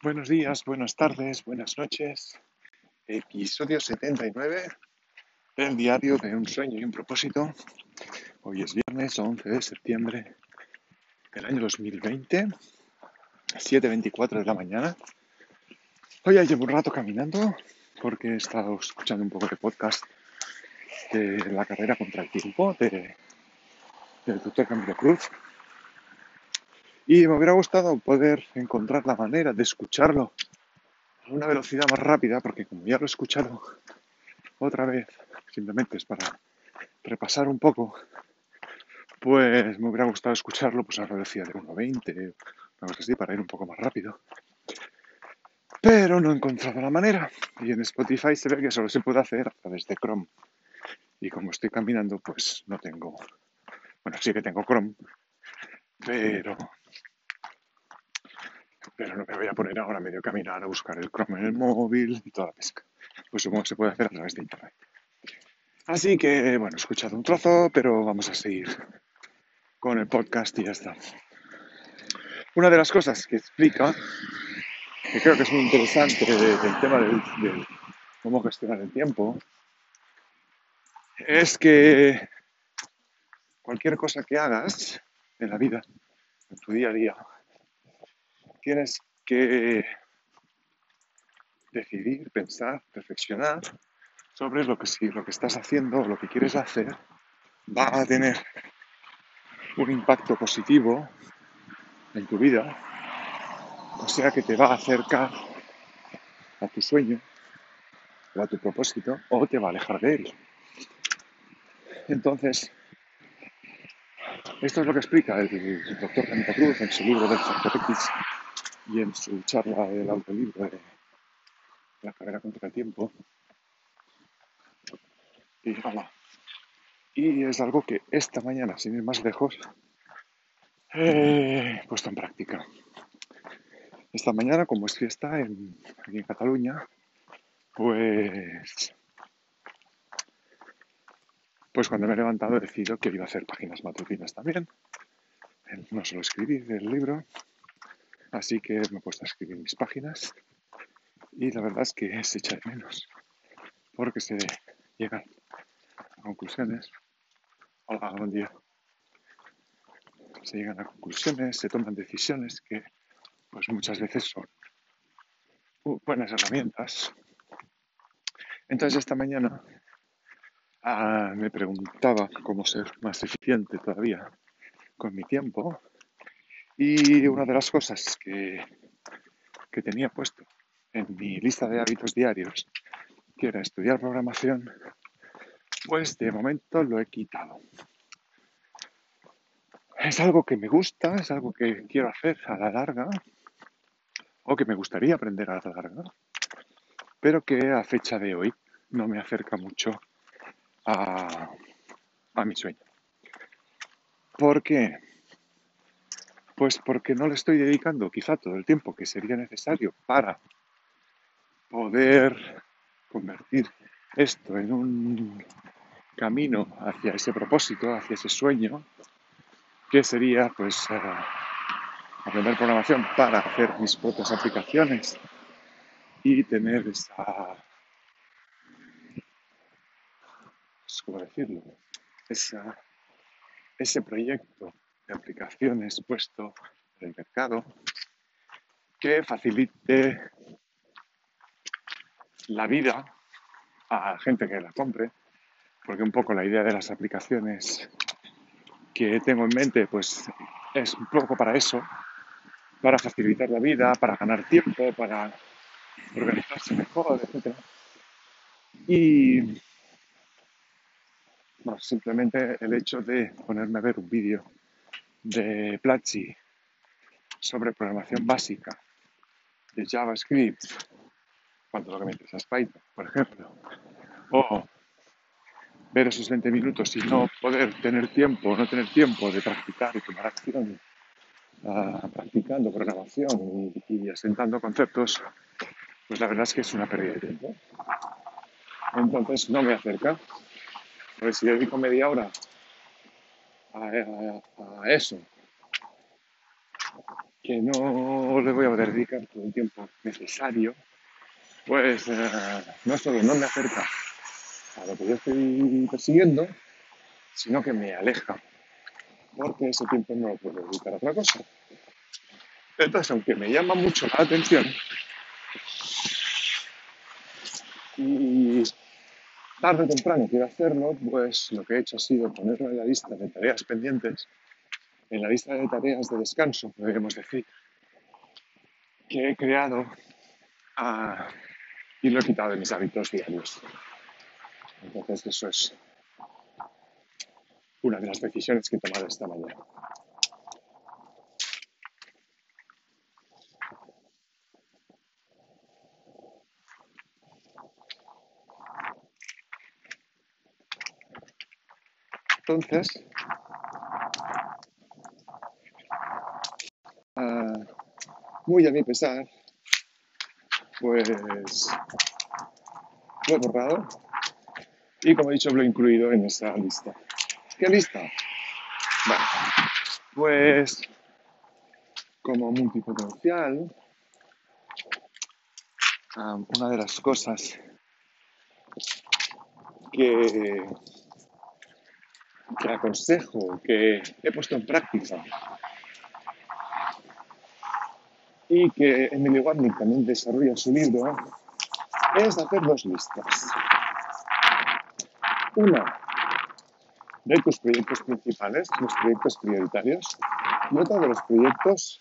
Buenos días, buenas tardes, buenas noches. Episodio 79 del diario de un sueño y un propósito. Hoy es viernes 11 de septiembre del año 2020, 7.24 de la mañana. Hoy ya llevo un rato caminando porque he estado escuchando un poco de podcast de la carrera contra el tiempo de, del doctor Camilo Cruz y me hubiera gustado poder encontrar la manera de escucharlo a una velocidad más rápida, porque como ya lo he escuchado otra vez, simplemente es para repasar un poco, pues me hubiera gustado escucharlo pues a una velocidad de 1.20, una cosa así, para ir un poco más rápido. Pero no he encontrado la manera. Y en Spotify se ve que solo se puede hacer a través de Chrome. Y como estoy caminando, pues no tengo. Bueno, sí que tengo Chrome, pero pero no me voy a poner ahora medio caminar a buscar el Chrome en el móvil y toda la pesca. Pues supongo que se puede hacer a través de Internet. Así que, bueno, he escuchado un trozo, pero vamos a seguir con el podcast y ya está. Una de las cosas que explica, que creo que es muy interesante del tema del, del cómo gestionar el tiempo, es que cualquier cosa que hagas en la vida, en tu día a día, tienes que decidir, pensar, reflexionar sobre lo que si lo que estás haciendo, lo que quieres hacer, va a tener un impacto positivo en tu vida, o sea que te va a acercar a tu sueño o a tu propósito, o te va a alejar de él. Entonces, esto es lo que explica el doctor Canita Cruz en su libro del Factor X y en su charla del autolibro de la carrera contra el tiempo. Y, y es algo que esta mañana, sin ir más lejos, he puesto en práctica. Esta mañana, como es fiesta en, aquí en Cataluña, pues, pues cuando me he levantado he decidido que iba a hacer páginas matutinas también. No solo escribir el libro, Así que me he puesto a escribir mis páginas y la verdad es que se echa de menos porque se llegan a conclusiones. Hola, buen día. Se llegan a conclusiones, se toman decisiones que pues muchas veces son buenas herramientas. Entonces esta mañana ah, me preguntaba cómo ser más eficiente todavía con mi tiempo y una de las cosas que, que tenía puesto en mi lista de hábitos diarios, que era estudiar programación, pues de momento lo he quitado. Es algo que me gusta, es algo que quiero hacer a la larga, o que me gustaría aprender a la larga, pero que a fecha de hoy no me acerca mucho a, a mi sueño. ¿Por qué? Pues porque no le estoy dedicando quizá todo el tiempo que sería necesario para poder convertir esto en un camino hacia ese propósito, hacia ese sueño, que sería pues eh, aprender programación para hacer mis propias aplicaciones y tener esa, ¿cómo decirlo? Esa, ese proyecto de aplicaciones puesto en el mercado que facilite la vida a la gente que la compre, porque un poco la idea de las aplicaciones que tengo en mente pues es un poco para eso, para facilitar la vida, para ganar tiempo, para organizarse mejor, etc. Y bueno, simplemente el hecho de ponerme a ver un vídeo de Platzi sobre programación básica de JavaScript, cuando lo que me interesa es Python, por ejemplo, o ver esos 20 minutos y no poder tener tiempo, no tener tiempo de practicar y tomar acción uh, practicando programación y, y, asentando conceptos, pues la verdad es que es una pérdida de tiempo. Entonces no me acerca. Pues si dedico media hora a, eso que no le voy a dedicar todo el tiempo necesario, pues eh, no solo no me acerca a lo que yo estoy persiguiendo, sino que me aleja, porque ese tiempo no lo puedo dedicar a otra cosa. Entonces, aunque me llama mucho la atención, y tarde o temprano quiero hacerlo, pues lo que he hecho ha sido ponerlo en la lista de tareas pendientes, en la lista de tareas de descanso, podríamos decir, que he creado y lo he quitado de mis hábitos diarios. Entonces eso es una de las decisiones que he tomado esta mañana. Entonces, ah, muy a mi pesar, pues lo he borrado y como he dicho lo he incluido en esa lista. ¿Qué lista? Bueno, pues como multipotencial, ah, una de las cosas que que aconsejo, que he puesto en práctica y que Emily Warning también desarrolla en su libro, es hacer dos listas. Una de tus proyectos principales, los proyectos prioritarios, y otra de los proyectos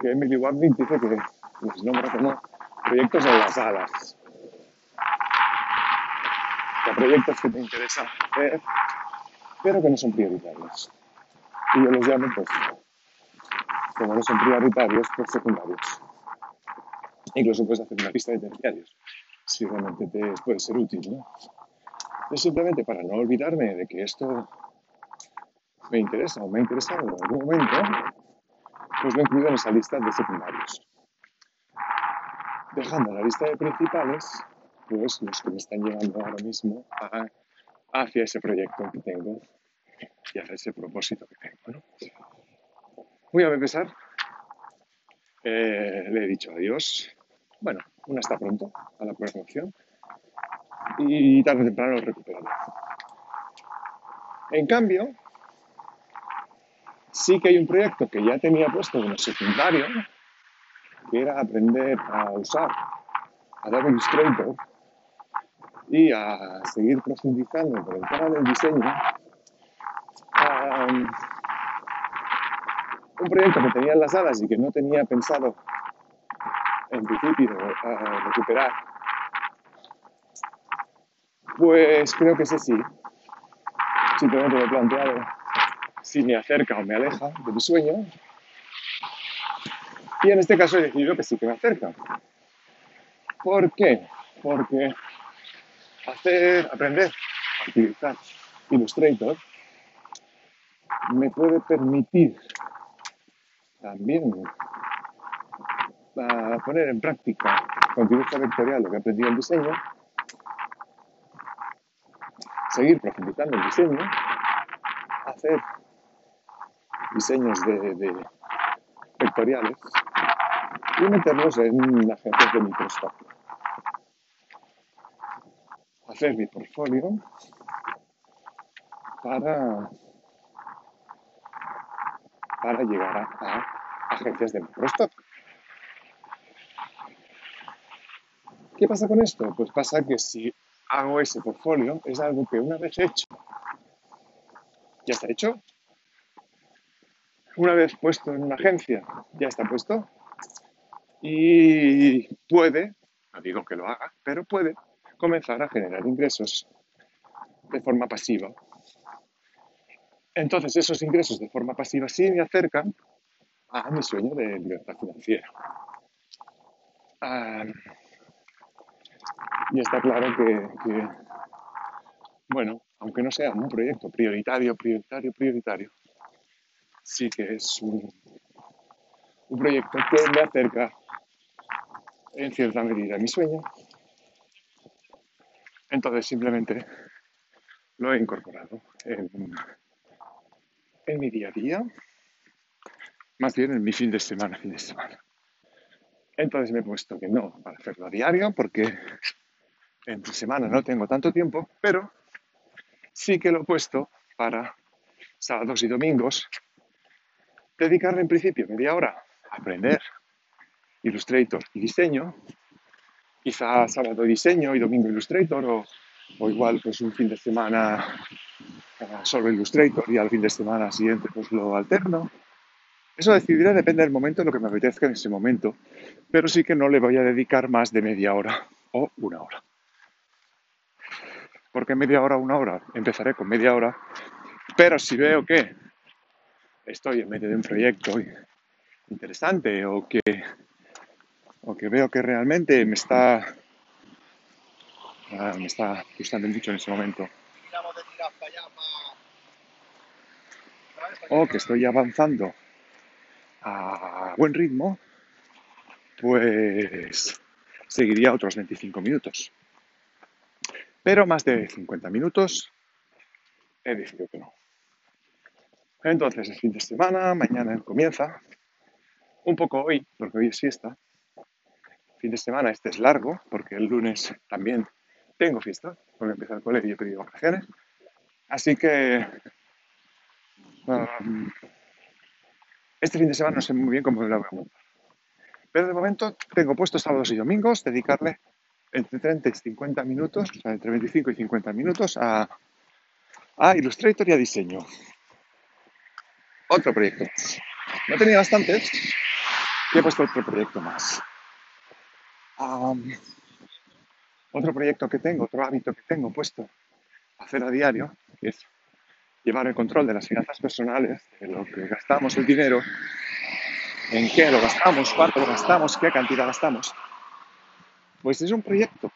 que Emily Warning dice que los nombra como proyectos de las alas. O proyectos que te interesa hacer pero que no son prioritarios. Y yo los llamo, pues, como no son prioritarios, pues secundarios. Incluso puedes hacer una pista de terciarios, si realmente te puede ser útil, ¿no? Es simplemente para no olvidarme de que esto me interesa o me ha interesado en algún momento, pues lo incluido en esa lista de secundarios. Dejando la lista de principales, pues los que me están llevando ahora mismo a hacia ese proyecto que tengo y hacia ese propósito que tengo. ¿no? Muy a pesar, eh, le he dicho adiós. Bueno, una hasta pronto a la próxima opción y tarde o temprano lo recuperaré. En cambio, sí que hay un proyecto que ya tenía puesto como secundario, que era aprender a usar Adobe Illustrator y a seguir profundizando por el tema del diseño, un proyecto que tenía en las alas y que no tenía pensado en principio recuperar, pues creo que ese sí. Simplemente me he planteado si me acerca o me aleja de mi sueño. Y en este caso he decidido que sí que me acerca. ¿Por qué? Porque hacer, aprender. A utilizar Illustrator me puede permitir también poner en práctica con vectorial lo que he aprendido en diseño, seguir profundizando en diseño, hacer diseños de, vectoriales y meterlos en agencias de microscopio hacer mi portfolio para, para llegar a, agencias de Microsoft. ¿Qué pasa con esto? Pues pasa que si hago ese portfolio es algo que una vez hecho, ya está hecho. Una vez puesto en una agencia, ya está puesto. Y puede, no digo que lo haga, pero puede comenzar a generar ingresos de forma pasiva. Entonces esos ingresos de forma pasiva sí me acercan a mi sueño de libertad financiera. y está claro que, bueno, aunque no sea un proyecto prioritario, prioritario, prioritario, sí que es un, un proyecto que me acerca en cierta medida a mi sueño entonces simplemente lo he incorporado en, mi día a día más bien en mi fin de semana, fin de semana. Entonces me he puesto que no para hacerlo a diario porque entre semana no tengo tanto tiempo, pero sí que lo he puesto para sábados y domingos dedicarle en principio media hora a aprender Illustrator y diseño, quizá sábado diseño y domingo Illustrator o, o igual pues un fin de semana eh, solo Illustrator y al fin de semana siguiente pues lo alterno eso decidiré, depende del momento, lo que me apetezca en ese momento, pero sí que no le voy a dedicar más de media hora o una hora. Porque media hora una hora? Empezaré con media hora, pero si veo que estoy en medio de un proyecto interesante o que, o que veo que realmente me está, ah, me está gustando mucho en ese momento, o que estoy avanzando a buen ritmo, pues seguiría otros 25 minutos. Pero más de 50 minutos he decidido que no. Entonces, el fin de semana, mañana comienza, un poco hoy, porque hoy es fiesta. Fin de semana este es largo, porque el lunes también tengo fiesta, porque empieza el colegio y he pedido vacaciones. Así que um, este fin de semana no sé muy bien cómo lo voy a montar. Pero de momento tengo puestos sábados y domingos dedicarle entre 30 y 50 minutos, o sea, entre 25 y 50 minutos a, a Illustrator y a diseño. Otro proyecto. No tenía bastantes y he puesto otro proyecto más. Otro proyecto que tengo, otro hábito que tengo puesto a hacer a diario es llevar el control de las finanzas personales, de lo que gastamos el dinero, en qué lo gastamos, cuánto lo gastamos, qué cantidad gastamos. Pues es un proyecto,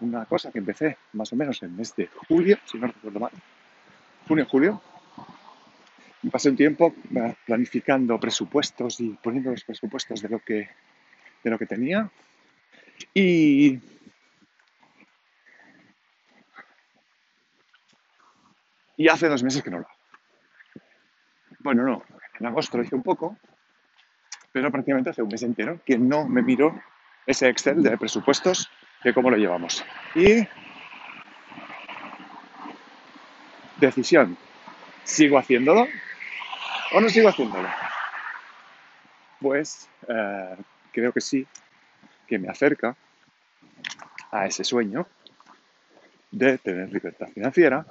una cosa que empecé más o menos en el mes de julio, si no recuerdo mal, junio-julio. Y pasé un tiempo eh, planificando presupuestos y poniendo los presupuestos de lo que, de lo que tenía. Y Y hace dos meses que no lo hago. Bueno, no, en agosto lo hice un poco, pero prácticamente hace un mes entero que no me miro ese Excel de presupuestos de cómo lo llevamos. Y decisión, ¿sigo haciéndolo o no sigo haciéndolo? Pues eh, creo que sí, que me acerca a ese sueño de tener libertad financiera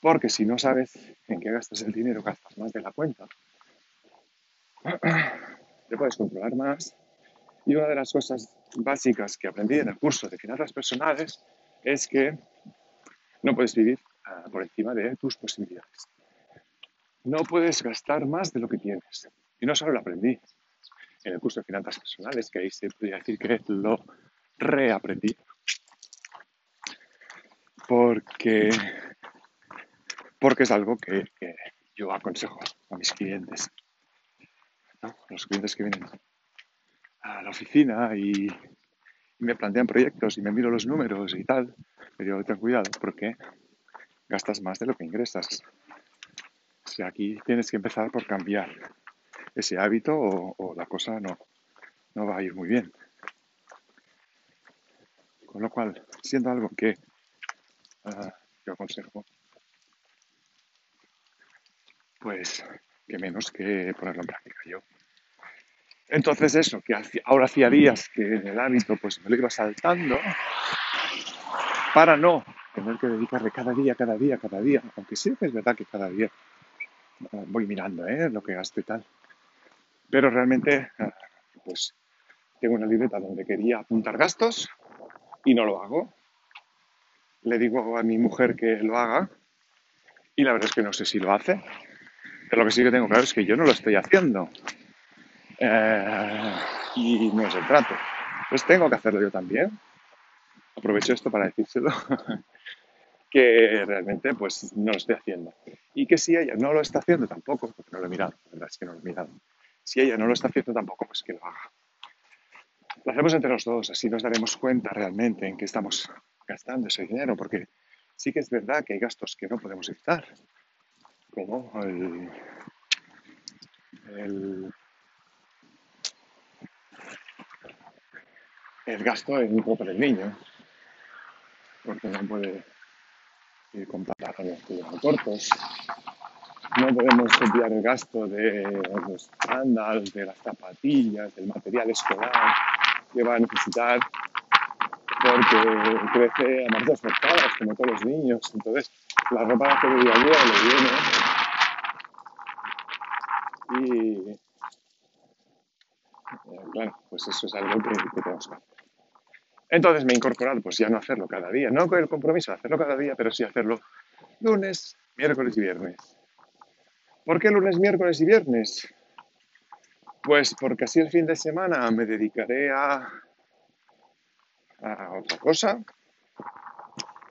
porque si no sabes en qué gastas el dinero, gastas más de la cuenta, te puedes controlar más. Y una de las cosas básicas que aprendí en el curso de finanzas personales es que no puedes vivir ah, por encima de tus posibilidades. No puedes gastar más de lo que tienes. Y no solo lo aprendí en el curso de finanzas personales, que ahí se podría decir que lo reaprendí. Porque porque es algo que, yo aconsejo a mis clientes. Los clientes que vienen a la oficina y, me plantean proyectos y me miro los números y tal, me digo, ten cuidado porque gastas más de lo que ingresas. O sea, aquí tienes que empezar por cambiar ese hábito o, la cosa no, no va a ir muy bien. Con lo cual, siendo algo que uh, yo aconsejo, pues que menos que ponerlo en práctica yo. Entonces eso, que ahora hacía días que en el hábito pues me lo iba saltando para no tener que dedicarle cada día, cada día, cada día, aunque sí es verdad que cada día eh, voy mirando ¿eh? lo que gasto y tal. Pero realmente eh, pues tengo una libreta donde quería apuntar gastos y no lo hago. Le digo a mi mujer que lo haga y la verdad es que no sé si lo hace pero lo que sí que tengo claro es que yo no lo estoy haciendo. Eh, y no es el trato. Pues tengo que hacerlo yo también. Aprovecho esto para decírselo. que realmente pues no lo estoy haciendo. Y que si ella no lo está haciendo tampoco, porque no lo he mirado, la verdad es que no lo he mirado. Si ella no lo está haciendo tampoco, pues que lo haga. Lo hacemos entre los dos, así nos daremos cuenta realmente en qué estamos gastando ese dinero, porque sí que es verdad que hay gastos que no podemos evitar como el, el gasto en ropa del niño, porque no puede ir con pantalones cortos. No podemos copiar el gasto de los sandals, de las zapatillas, del material escolar que va a necesitar porque crece a marchas forzadas, como todos los niños. Entonces, la ropa que día a día le viene. Y, eh, claro, pues eso es algo que, tenemos. Entonces me he incorporado, pues ya no hacerlo cada día, no con el compromiso de hacerlo cada día, pero sí hacerlo lunes, miércoles y viernes. ¿Por qué lunes, miércoles y viernes? Pues porque así el fin de semana me dedicaré a, otra cosa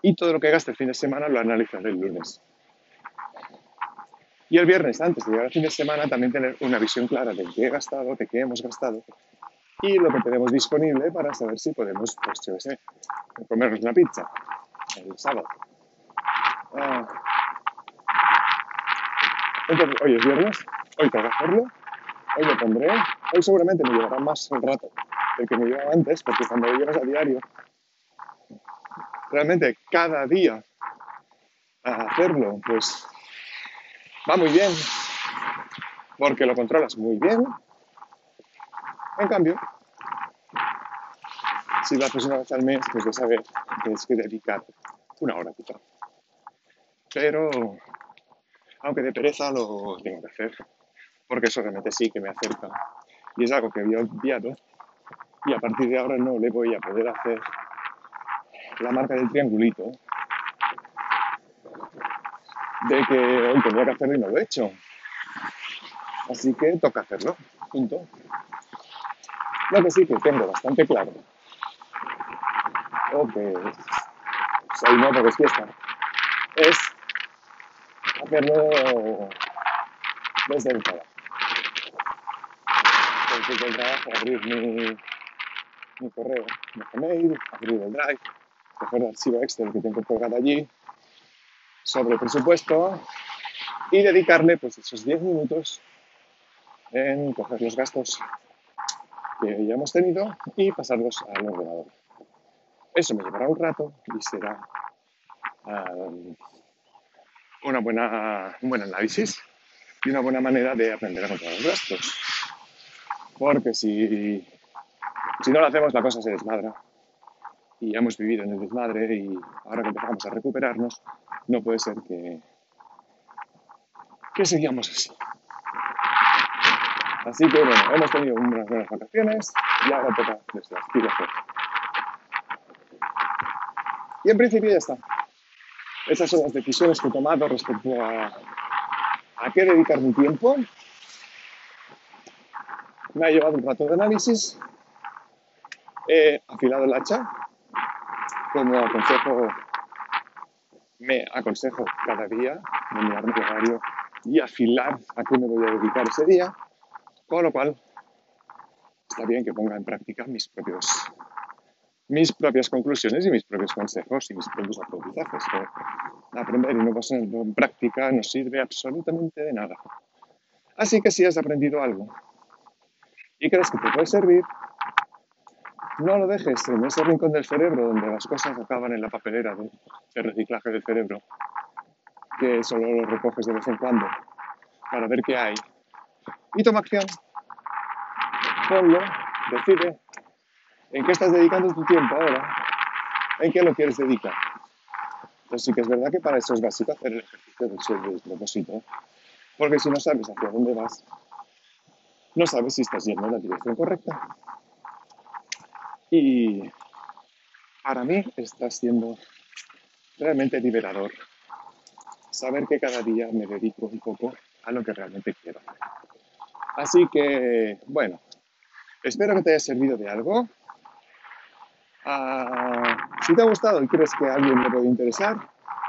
y todo lo que gaste el fin de semana lo analizaré el lunes. Y el viernes, antes de llegar al fin de semana, también tener una visión clara de qué he gastado, de qué hemos gastado y lo que tenemos disponible para saber si podemos, pues yo sé, comernos una pizza el sábado. Ah. Entonces, hoy es viernes, hoy tengo que hacerlo, hoy lo pondré, hoy seguramente me llevará más rato del que me llevaba antes, porque cuando lo llevas a diario, realmente cada día a hacerlo, pues va muy bien, porque lo controlas muy bien, en cambio, si lo haces una vez al mes, pues ya sabes tienes que dedicar una hora quizá. Pero, aunque de pereza lo tengo que hacer, porque eso realmente sí que me acerca. Y es algo que había olvidado y a partir de ahora no le voy a poder hacer la marca del triangulito de que hoy tenía que hacerlo y no lo he hecho. Así que toca hacerlo, punto. Lo que sí que tengo bastante claro, o que pues ahí no porque es fiesta, es hacerlo desde el trabajo. Desde el trabajo, abrir mi, mi correo, mi Gmail, abrir el Drive, coger el archivo Excel que tengo colgado allí, sobre presupuesto y dedicarle pues esos 10 minutos en coger los gastos que ya hemos tenido y pasarlos al ordenador. Eso me llevará un rato y será um, una buena, un buen análisis y una buena manera de aprender a controlar los gastos. Porque si, si no lo hacemos, la cosa se desmadra. Y hemos vivido en el desmadre y ahora que empezamos a recuperarnos, no puede ser que, que sigamos así. Así que bueno, hemos tenido unas buenas vacaciones y ahora toca desde las pilas. Y en principio ya está. Esas son las decisiones que he tomado respecto a, a qué dedicar mi tiempo. Me ha llevado un rato de análisis. He afilado el hacha, como aconsejo, me aconsejo cada día, de mirar mi horario y afilar a qué me voy a dedicar ese día. Con lo cual, está bien que ponga en práctica mis propios mis propias conclusiones y mis propios consejos y mis propios aprendizajes. aprender y no ponerlo en práctica no sirve absolutamente de nada. Así que si has aprendido algo y crees que te puede servir, no lo dejes en ese rincón del cerebro donde las cosas acaban en la papelera de, de reciclaje del cerebro, que solo lo recoges de vez en cuando para ver qué hay y toma acción. Ponlo, decide en qué estás dedicando tu tiempo ahora, en qué lo quieres dedicar. Pues sí que es verdad que para eso es básico hacer el ejercicio del propósito, porque si no sabes hacia dónde vas, no sabes si estás yendo en la dirección correcta. Y para mí está siendo realmente liberador saber que cada día me dedico un poco a lo que realmente quiero. Así que, bueno, espero que te haya servido de algo. Ah, si te ha gustado y crees que a alguien le puede interesar,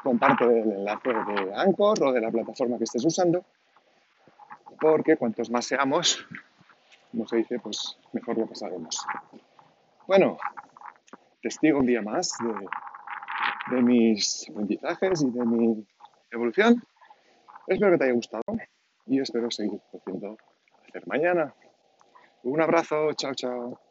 comparte el enlace de Anchor o de la plataforma que estés usando, porque cuantos más seamos, como se dice, pues mejor lo pasaremos. Bueno, testigo un día más de, de mis aprendizajes y de mi evolución. Espero que te haya gustado y espero seguir haciendo hacer mañana. Un abrazo, chao, chao.